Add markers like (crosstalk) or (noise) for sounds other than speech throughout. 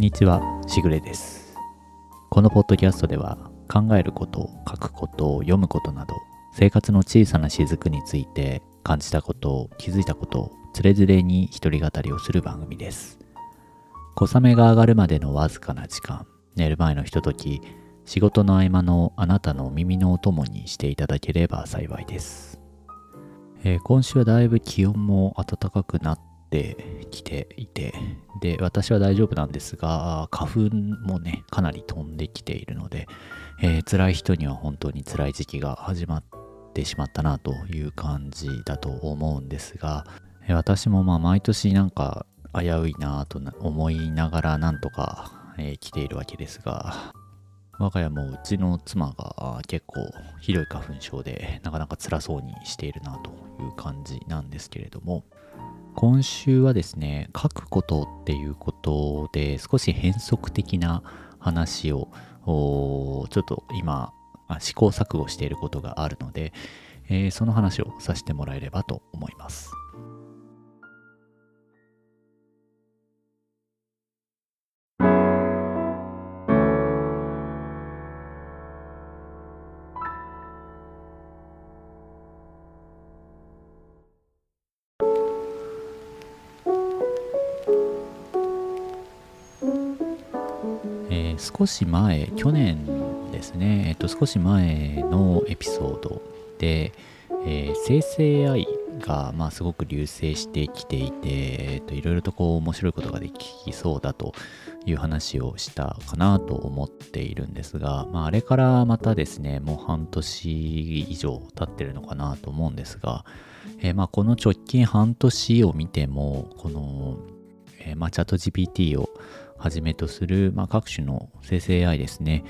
こんにちは、しぐれです。このポッドキャストでは考えること、書くこと、読むことなど生活の小さな雫について感じたこと、気づいたこと、つれづれに一人語りをする番組です。小雨が上がるまでのわずかな時間、寝る前のひととき、仕事の合間のあなたの耳のお供にしていただければ幸いです。えー今週はだいぶ気温も暖かくなってきていて、で、私は大丈夫なんですが、花粉もね、かなり飛んできているので、えー辛い人には本当に辛い時期が始まってしまったなという感じだと思うんですが、え私もまあ毎年なんか危ういなと思いながらなんとか、えー来ているわけですが、我が家もうちの妻が結構ひどい花粉症でなかなか辛そうにしているなという感じなんですけれども今週はですね書くことっていうことで少し変則的な話をちょっと今試行錯誤していることがあるので、えーその話をさせてもらえればと思います。少し前、去年ですね、えっと、少し前のエピソードで、えー生成 AI が、まあ、すごく流星してきていて、えっと、いろいろとこう面白いことができそうだという話をしたかなと思っているんですが、まあ、あれからまたですね、もう半年以上経ってるのかなと思うんですが、えーまあ、この直近半年を見ても、この、えーまあ、チャット GPT をはじめとする、まあ、各種の生成 AI ですね。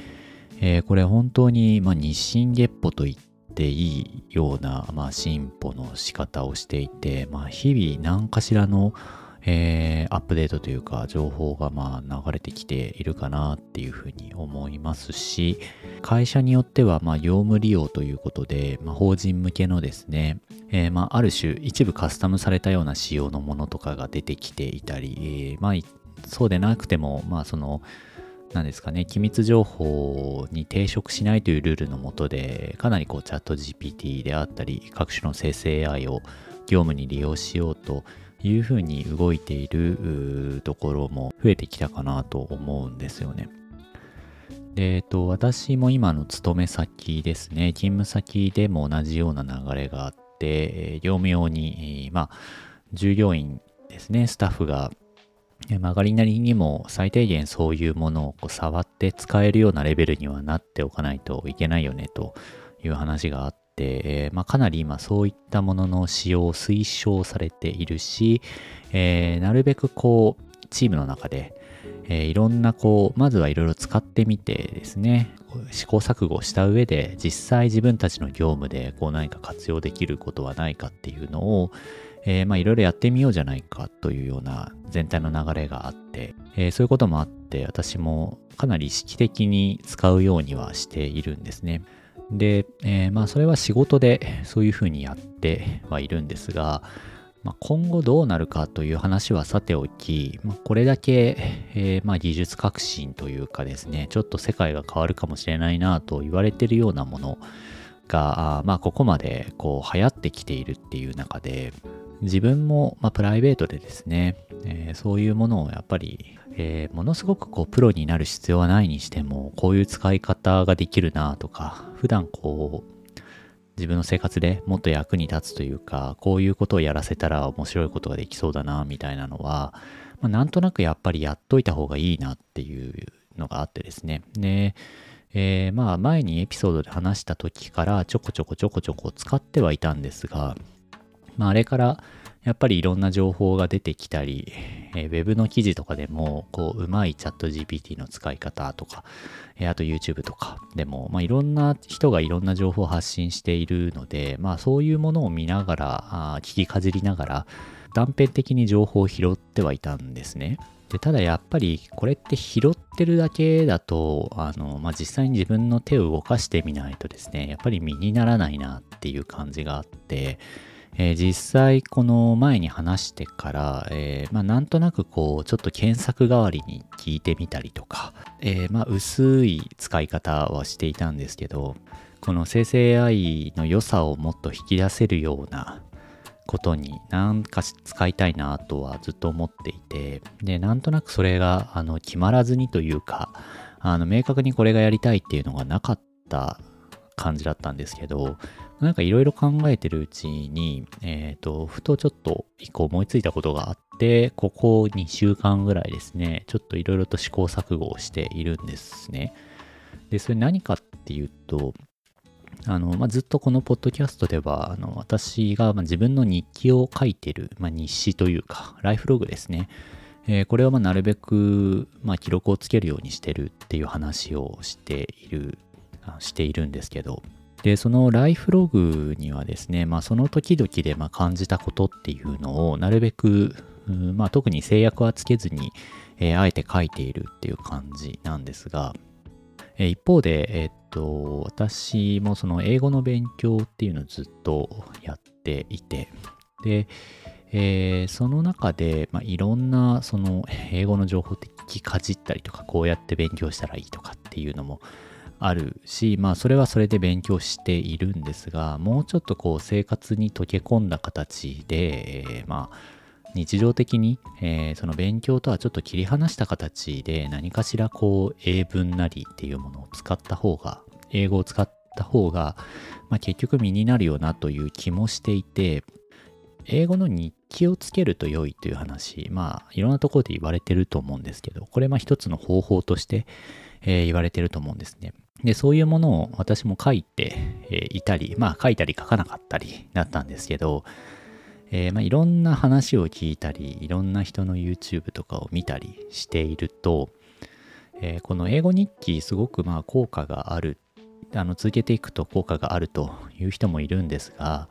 えーこれ本当に、まあ、日進月歩と言っていいような、まあ、進歩の仕方をしていて、まあ、日々何かしらの、えーアップデートというか情報がまあ流れてきているかなっていうふうに思いますし会社によってはまあ業務利用ということで、まあ、法人向けのですね、えーまあある種一部カスタムされたような仕様のものとかが出てきていたり、えーまあいそうでなくてもまあそのなんですかね、機密情報に抵触しないというルールのもとで、かなりこうチャット GPT であったり、各種の生成 AI を業務に利用しようというふうに動いているところも増えてきたかなと思うんですよね。で、えっと、私も今の勤め先ですね、勤務先でも同じような流れがあって、業務用に、まあ、従業員ですね、スタッフが曲がりなりにも最低限そういうものをこう触って使えるようなレベルにはなっておかないといけないよねという話があって、えまあ、かなり今そういったものの使用を推奨されているし、えーなるべくこうチームの中で、えーいろんなこうまずはいろいろ使ってみてですね試行錯誤した上で実際自分たちの業務でこう何か活用できることはないかっていうのをえーまあいろいろやってみようじゃないかというような全体の流れがあって、えーそういうこともあって私もかなり意識的に使うようにはしているんですね。で、えーまあそれは仕事でそういうふうにやってはいるんですが、まあ、今後どうなるかという話はさておき、まあ、これだけ、えーまあ技術革新というかですね、ちょっと世界が変わるかもしれないなと言われているようなものが、まあここまでこう流行ってきているっていう中で、自分も、まあ、プライベートでですね、えーそういうものをやっぱり、えーものすごくこうプロになる必要はないにしてもこういう使い方ができるなとか普段こう自分の生活でもっと役に立つというかこういうことをやらせたら面白いことができそうだなみたいなのは、まあ、なんとなくやっぱりやっといた方がいいなっていうのがあってですね。でえーまあ前にエピソードで話した時からちょこちょこちょこちょこ使ってはいたんですがまあ、あれからやっぱりいろんな情報が出てきたり、えーウェブの記事とかでも、こう、うまいチャット GPT の使い方とか、えーあと YouTube とかでも、まあ、いろんな人がいろんな情報を発信しているので、まあ、そういうものを見ながら、あ聞きかじりながら、断片的に情報を拾ってはいたんですね。でただやっぱりこれって拾ってるだけだとあの、まあ、実際に自分の手を動かしてみないとですねやっぱり身にならないなっていう感じがあって、えー、実際この前に話してから、えー、まあ、なんとなくこうちょっと検索代わりに聞いてみたりとか、えー、まあ、薄い使い方はしていたんですけどこの生成 AI の良さをもっと引き出せるようなことに何か使いたいなとはずっと思っていてでなんとなくそれがあの決まらずにというかあの明確にこれがやりたいっていうのがなかった感じだったんですけどなんかいろいろ考えてるうちに、えっ、ー、と、ふとちょっと一個思いついたことがあって、ここ2週間ぐらいですね、ちょっといろいろと試行錯誤をしているんですね。で、それ何かっていうと、あの、まあ、ずっとこのポッドキャストでは、あの、私が自分の日記を書いてる、まあ、日誌というか、ライフログですね。えー、これはまなるべく、まあ、記録をつけるようにしてるっていう話をしている、しているんですけど、で、そのライフログにはですね、まあ、その時々でま感じたことっていうのをなるべく、まあ、特に制約はつけずに、えー、あえて書いているっていう感じなんですが、えー、一方で、えー、っと、私もその英語の勉強っていうのをずっとやっていて、で、えー、その中で、まあ、いろんなその英語の情報って聞きかじったりとか、こうやって勉強したらいいとかっていうのもあるし、まあそれはそれで勉強しているんですが、もうちょっとこう生活に溶け込んだ形で、えー、まあ日常的に、えー、その勉強とはちょっと切り離した形で何かしらこう英文なりっていうものを使った方が、英語を使った方が、まあ、結局身になるよなという気もしていて、英語の日記をつけると良いという話、まあいろんなところで言われてると思うんですけど、これまあ一つの方法として、えー、言われてると思うんですね。で、そういうものを私も書いて、えいたり、まあ書いたり書かなかったりだったんですけど、えー、まあ、いろんな話を聞いたり、いろんな人の YouTube とかを見たりしていると、えー、この英語日記すごくまあ効果がある、あの続けていくと効果があるという人もいるんですが、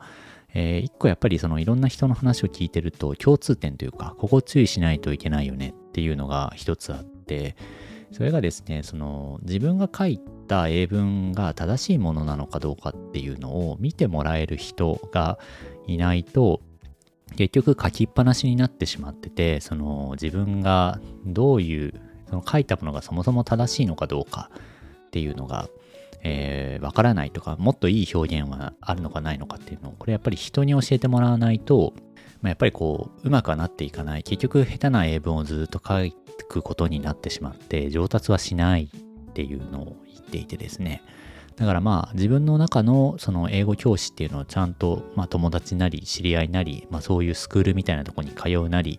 えー、一個やっぱりそのいろんな人の話を聞いてると共通点というか、ここ注意しないといけないよねっていうのが一つあって、それがですね、その自分が書いた英文が正しいものなのかどうかっていうのを見てもらえる人がいないと、結局書きっぱなしになってしまってて、その自分がどういう、その書いたものがそもそも正しいのかどうかっていうのが、えー、わからないとか、もっといい表現はあるのかないのかっていうのを、これやっぱり人に教えてもらわないと、まあ、やっぱりこう、うまくはなっていかない。結局、下手な英文をずっと書くことになってしまって、上達はしないっていうのを言っていてですね。だからまあ自分の中のその英語教師っていうのをちゃんとまあ友達なり知り合いなり、まあそういうスクールみたいなとこに通うなり、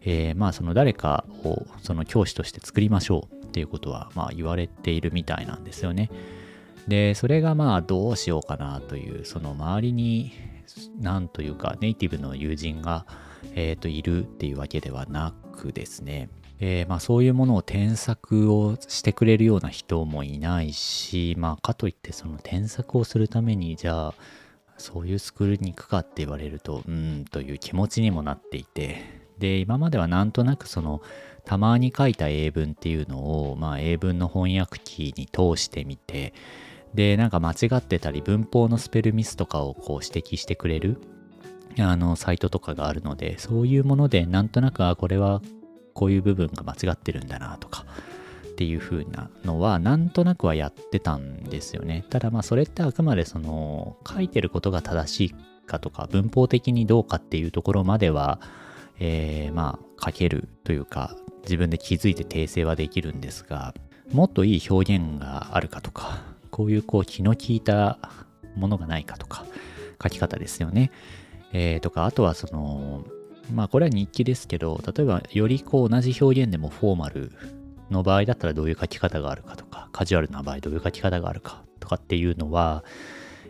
えー、まあその誰かをその教師として作りましょうっていうことはまあ言われているみたいなんですよね。で、それがまあどうしようかなという、その周りになんというかネイティブの友人が、えー、といるっていうわけではなくですね、えー、まあ、そういうものを添削をしてくれるような人もいないし、まあ、かといってその添削をするためにじゃあそういうスクールに行くかって言われるとうんという気持ちにもなっていて。で今まではなんとなくそのたまに書いた英文っていうのを、まあ、英文の翻訳機に通してみてでなんか間違ってたり文法のスペルミスとかをこう指摘してくれるあのサイトとかがあるのでそういうものでなんとなくあこれはこういう部分が間違ってるんだなとかっていう風なのはなんとなくはやってたんですよね。ただまあそれってあくまでその書いてることが正しいかとか文法的にどうかっていうところまでは、えー、まあ書けるというか自分で気づいて訂正はできるんですがもっといい表現があるかとかこういうこう気の利いたものがないかとか書き方ですよね。えー、とかあとはそのまあこれは日記ですけど、例えばよりこう同じ表現でもフォーマルの場合だったらどういう書き方があるかとか、カジュアルな場合どういう書き方があるかとかっていうのは、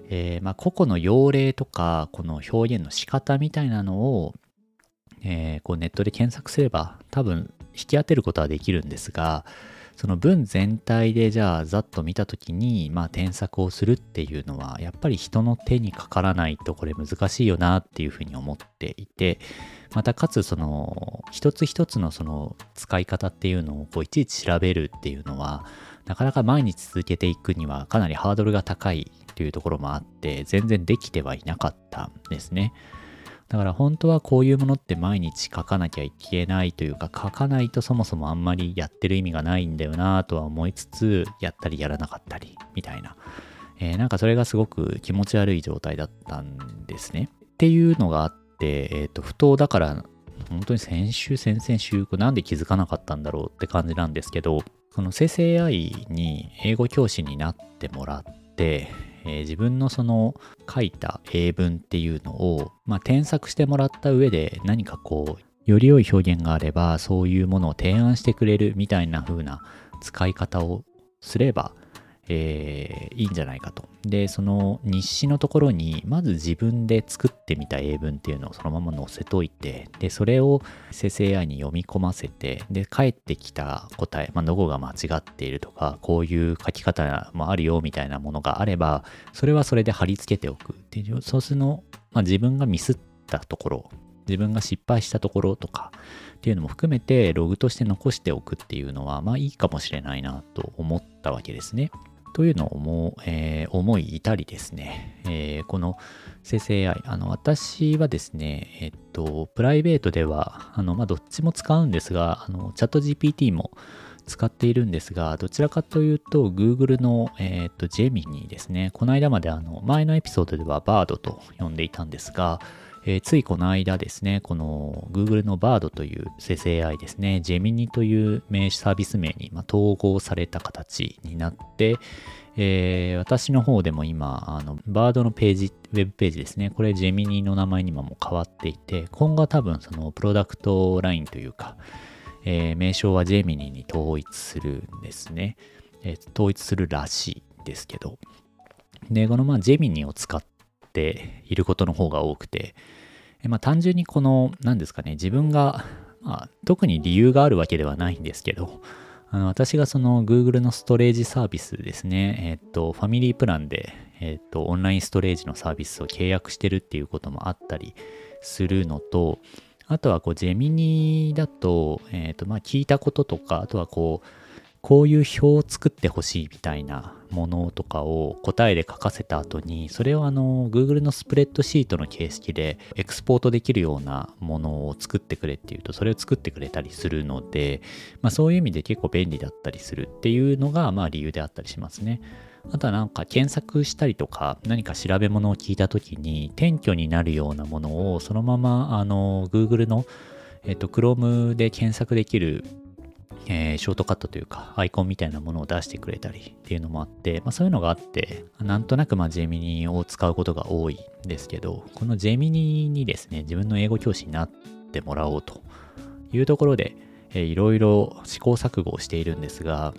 えー、まあ個々の用例とか、この表現の仕方みたいなのを、えー、こうネットで検索すれば多分引き当てることはできるんですが、その文全体でじゃあざっと見た時にまあ添削をするっていうのはやっぱり人の手にかからないとこれ難しいよなっていうふうに思っていてまたかつその一つ一つのその使い方っていうのをこういちいち調べるっていうのはなかなか毎日続けていくにはかなりハードルが高いというところもあって全然できてはいなかったんですね。だから本当はこういうものって毎日書かなきゃいけないというか書かないとそもそもあんまりやってる意味がないんだよなとは思いつつやったりやらなかったりみたいな、えー、なんかそれがすごく気持ち悪い状態だったんですね。っていうのがあって、えっ、ー、と不当だから本当に先週先々週なんで気づかなかったんだろうって感じなんですけどこの生成 AI に英語教師になってもらってえー、自分のその書いた英文っていうのを、まあ、添削してもらった上で何かこうより良い表現があればそういうものを提案してくれるみたいな風な使い方をすればえー、いいんじゃないかと。で、その日誌のところに、まず自分で作ってみた英文っていうのをそのまま載せといて、で、それを生成 AI に読み込ませて、で、返ってきた答え、まあ、どこが間違っているとか、こういう書き方もあるよみたいなものがあれば、それはそれで貼り付けておくっていう、そうするの、まあ、自分がミスったところ、自分が失敗したところとかっていうのも含めてログとして残しておくっていうのはまあいいかもしれないなと思ったわけですね。というのをも、えー、思い至りですね、えー、この生成 AI、あの私はですね、えっと、プライベートでは、あのまあ、どっちも使うんですが、あのチャット GPT も使っているんですが、どちらかというと、Google の、えっと、ジェミニーですね。この間まであの前のエピソードでは Bard と呼んでいたんですが、えー、ついこの間ですね、この Google の Bard という生成 AI ですね、Gemini という名サービス名に、ま、統合された形になって、えー、私の方でも今、あの、Bard のページ、ウェブページですね、これ Gemini の名前にも変わっていて、今後は多分そのプロダクトラインというか、えー、名称は Gemini に統一するんですね。えー、統一するらしいですけど。で、このまあ Gemini を使っていることの方が多くて、まあ、単純にこの、何ですかね、自分が、まあ、特に理由があるわけではないんですけど、あの私がその Google のストレージサービスですね、えっ、と、ファミリープランで、えっ、と、オンラインストレージのサービスを契約してるっていうこともあったりするのと、あとはこう、ジェミニだと、えっ、と、まあ、聞いたこととか、あとはこう、こういう表を作ってほしいみたいなものとかを答えで書かせた後に、それをあの Google のスプレッドシートの形式でエクスポートできるようなものを作ってくれっていうと、それを作ってくれたりするので、まあそういう意味で結構便利だったりするっていうのがまあ理由であったりしますね。あとはなんか検索したりとか何か調べ物を聞いた時に転居になるようなものをそのままあの Google のえっと Chrome で検索できるえー、ショートカットというか、アイコンみたいなものを出してくれたりっていうのもあって、まあ、そういうのがあって、なんとなくまあジェミニを使うことが多いんですけど、このジェミニにですね、自分の英語教師になってもらおうというところで、えー、いろいろ試行錯誤をしているんですが、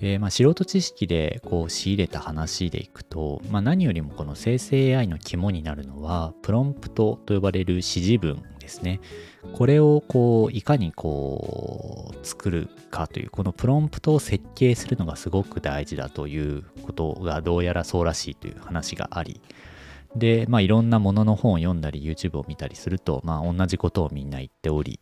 えー、まあ素人知識でこう仕入れた話でいくと、まあ、何よりもこの生成 AI の肝になるのはプロンプトと呼ばれる指示文ですね。これをこういかにこう作るかというこのプロンプトを設計するのがすごく大事だということがどうやらそうらしいという話がありでまあいろんなものの本を読んだり YouTube を見たりするとまあ同じことをみんな言っており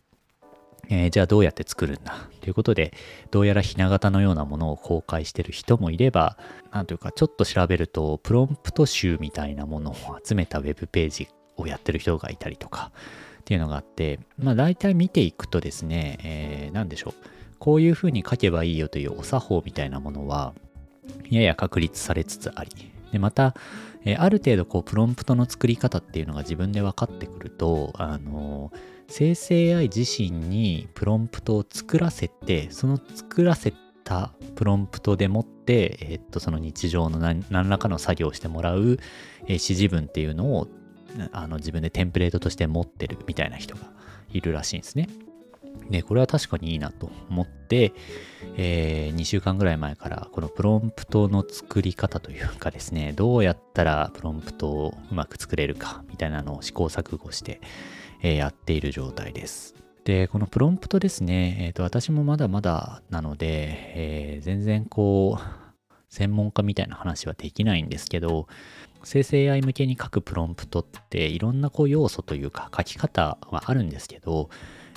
えー、じゃあどうやって作るんだ？ということで、どうやらひな形のようなものを公開してる人もいれば、なんというかちょっと調べると、プロンプト集みたいなものを集めたウェブページをやってる人がいたりとか、っていうのがあって、まあ大体見ていくとですね、えー、でしょう。こういうふうに書けばいいよというお作法みたいなものは、やや確立されつつあり、で、また、えー、ある程度こう、プロンプトの作り方っていうのが自分で分かってくると、あのー、生成 AI 自身にプロンプトを作らせて、その作らせたプロンプトでもって、えっと、その日常の何らかの作業をしてもらう、指示文っていうのをあの自分でテンプレートとして持ってるみたいな人がいるらしいんですね。で、これは確かにいいなと思って、えー、2週間ぐらい前からこのプロンプトの作り方というかですね、どうやったらプロンプトをうまく作れるかみたいなのを試行錯誤して、え、やっている状態です。で、このプロンプトですね、えーと、私もまだまだなので、えー、全然こう、専門家みたいな話はできないんですけど、生成 AI 向けに書くプロンプトっていろんなこう要素というか書き方はあるんですけど、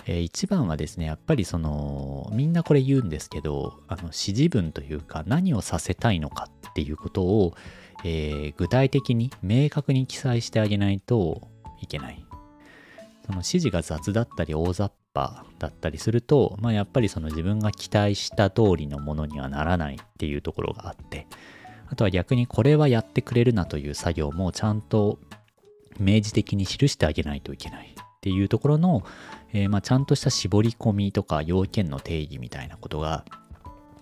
えー、一番はですね、やっぱりその、みんなこれ言うんですけど、あの指示文というか何をさせたいのかっていうことを、えー、具体的に明確に記載してあげないといけない。その指示が雑だったり大雑把だったりすると、まあ、やっぱりその自分が期待した通りのものにはならないっていうところがあってあとは逆にこれはやってくれるなという作業もちゃんと明示的に記してあげないといけないっていうところの、えー、まあちゃんとした絞り込みとか要件の定義みたいなことが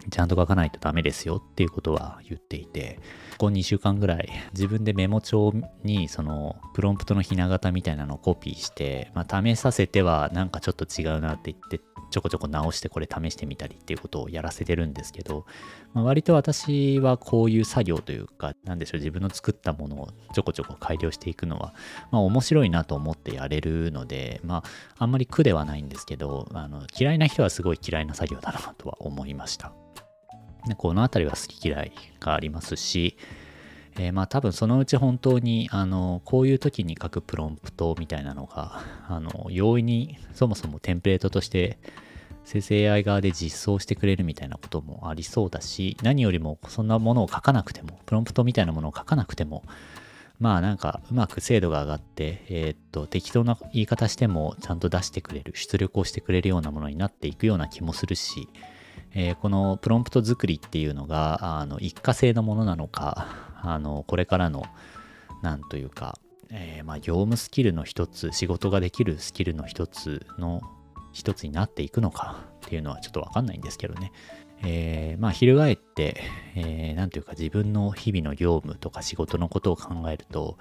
ちゃんと書かないとダメですよっていうことは言っていて、ここ2週間ぐらい自分でメモ帳にそのプロンプトのひな形みたいなのをコピーして、まあ、試させてはなんかちょっと違うなって言ってちょこちょこ直してこれ試してみたりっていうことをやらせてるんですけど、まあ、割と私はこういう作業というか、なんでしょう、自分の作ったものをちょこちょこ改良していくのは、まあ面白いなと思ってやれるので、まああんまり苦ではないんですけど、あの嫌いな人はすごい嫌いな作業だなとは思いました。この辺りは好き嫌いがありますし、えー、まあ多分そのうち本当にあのこういう時に書くプロンプトみたいなのがあの容易にそもそもテンプレートとして生成 AI 側で実装してくれるみたいなこともありそうだし何よりもそんなものを書かなくてもプロンプトみたいなものを書かなくてもまあなんかうまく精度が上がって、えー、っと適当な言い方してもちゃんと出してくれる出力をしてくれるようなものになっていくような気もするしえー、このプロンプト作りっていうのがあの一過性のものなのか (laughs) あのこれからのなんというか、えー、まあ、業務スキルの一つ仕事ができるスキルの一つの一つになっていくのかっていうのはちょっとわかんないんですけどね。えー、まあ翻って、えー、なんというか自分の日々の業務とか仕事のことを考えると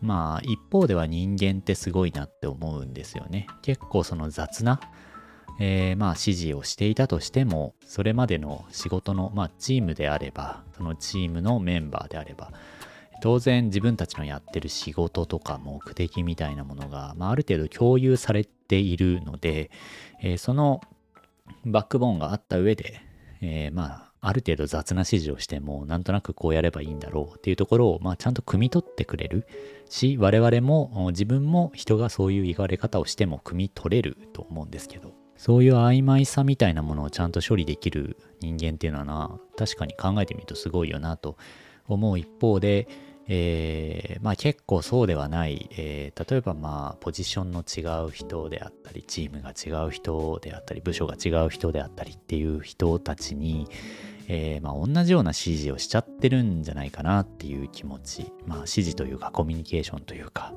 まあ一方では人間ってすごいなって思うんですよね。結構その雑なえー、まあ指示をしていたとしてもそれまでの仕事の、まあ、チームであればそのチームのメンバーであれば当然自分たちのやってる仕事とか目的みたいなものが、まあ、ある程度共有されているので、えー、そのバックボーンがあった上で、えー、まあある程度雑な指示をしてもなんとなくこうやればいいんだろうっていうところを、まあ、ちゃんと汲み取ってくれるし我々も自分も人がそういう言われ方をしても汲み取れると思うんですけど。そういう曖昧さみたいなものをちゃんと処理できる人間っていうのはな、確かに考えてみるとすごいよなと思う一方で、えー、まあ結構そうではない、えー、例えばまあポジションの違う人であったり、チームが違う人であったり、部署が違う人であったりっていう人たちに、えー、まあ同じような指示をしちゃってるんじゃないかなっていう気持ち、まあ指示というかコミュニケーションというか、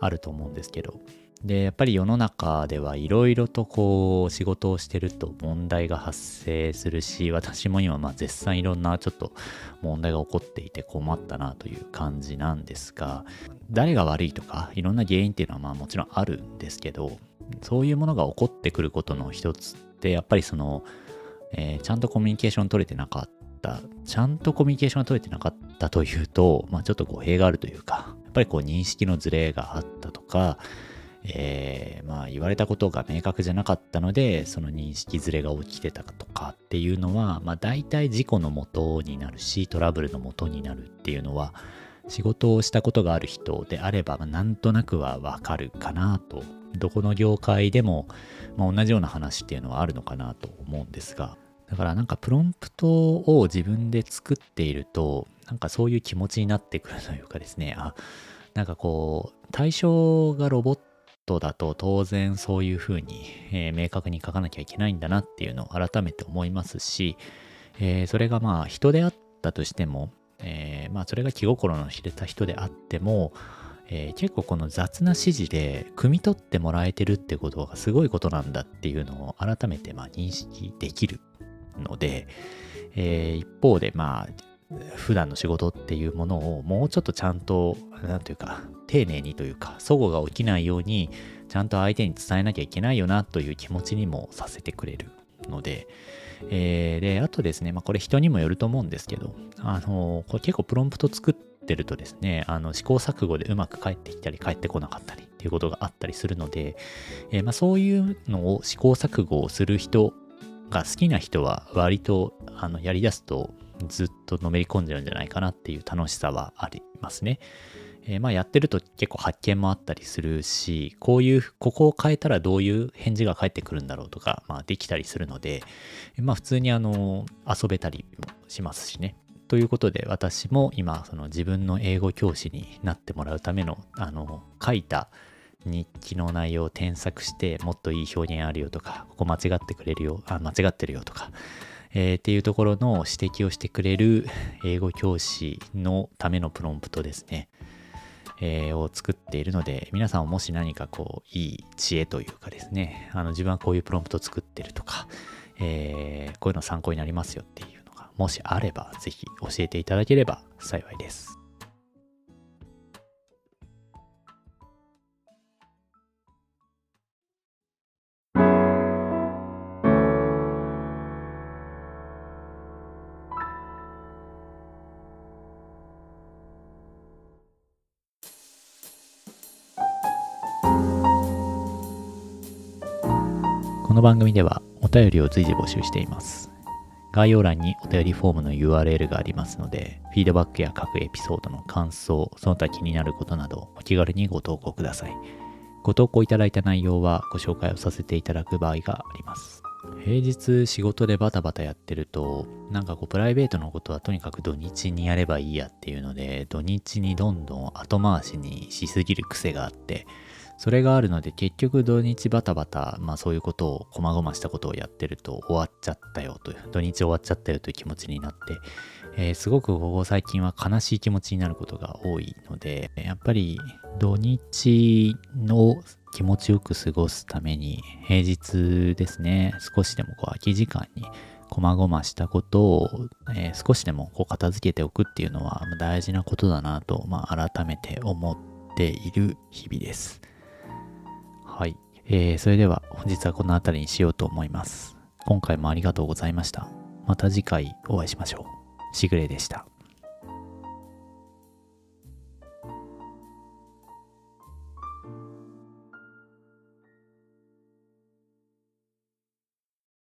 あると思うんですけど、で、やっぱり世の中ではいろいろとこう仕事をしてると問題が発生するし、私も今まあ絶賛いろんなちょっと問題が起こっていて困ったなという感じなんですが、誰が悪いとかいろんな原因っていうのはまあもちろんあるんですけど、そういうものが起こってくることの一つってやっぱりその、えー、ちゃんとコミュニケーション取れてなかった、ちゃんとコミュニケーションが取れてなかったというと、まあちょっと語弊があるというか、やっぱりこう認識のズレがあったとか、えー、まあ言われたことが明確じゃなかったのでその認識ずれが起きてたとかっていうのは、まあ、大体事故のもとになるしトラブルのもとになるっていうのは仕事をしたことがある人であれば、まあ、なんとなくはわかるかなと。どこの業界でも、まあ、同じような話っていうのはあるのかなと思うんですが。だからなんかプロンプトを自分で作っているとなんかそういう気持ちになってくるというかですね。あなんかこう対象がロボットだと当然そういうふうに、えー、明確に書かなきゃいけないんだなっていうのを改めて思いますし、えー、それがまあ人であったとしても、えー、まあそれが気心の知れた人であっても、えー、結構この雑な指示で汲み取ってもらえてるってことがすごいことなんだっていうのを改めてまあ認識できるので、えー、一方でまあ普段の仕事っていうものをもうちょっとちゃんと、なんというか、丁寧にというか、齟齬が起きないように、ちゃんと相手に伝えなきゃいけないよなという気持ちにもさせてくれるので、えー、で、あとですね、まあこれ人にもよると思うんですけど、あの、これ結構プロンプト作ってるとですね、あの試行錯誤でうまく返ってきたり返ってこなかったりっていうことがあったりするので、えー、まあそういうのを試行錯誤をする人が好きな人は割とあのやり出すとずっとのめり込んでるんじゃないかなっていう楽しさはありますね。えー、まあやってると結構発見もあったりするし、こういう、ここを変えたらどういう返事が返ってくるんだろうとか、まあできたりするので、まあ普通にあの、遊べたりもしますしね。ということで私も今その自分の英語教師になってもらうためのあの書いた日記の内容を添削してもっといい表現あるよとかここ間違ってくれるよあ間違ってるよとか、えー、っていうところの指摘をしてくれる (laughs) 英語教師のためのプロンプトですね、えー、を作っているので皆さんもし何かこういい知恵というかですね。あの自分はこういうプロンプト作ってるとか、えー、こういうの参考になりますよっていうのがもしあればぜひ教えていただければ幸いです。この番組ではお便りを随時募集しています。概要欄にお便りフォームの URL がありますので、フィードバックや各エピソードの感想、その他気になることなどお気軽にご投稿ください。ご投稿いただいた内容はご紹介をさせていただく場合があります。平日仕事でバタバタやってると、なんかこうプライベートのことはとにかく土日にやればいいやっていうので、土日にどんどん後回しにしすぎる癖があって、それがあるので結局土日バタバタ、まあそういうことを、こまごましたことをやってると終わっちゃったよという、土日終わっちゃったよという気持ちになって、えー、すごくここ最近は悲しい気持ちになることが多いので、やっぱり土日の気持ちよく過ごすために、平日ですね、少しでもこう空き時間にこまごましたことを、えー、少しでもこう片付けておくっていうのは大事なことだなと、まあ、改めて思っている日々です。はい。えー、それでは本日はこの辺りにしようと思います。今回もありがとうございました。また次回お会いしましょう。しぐれでした。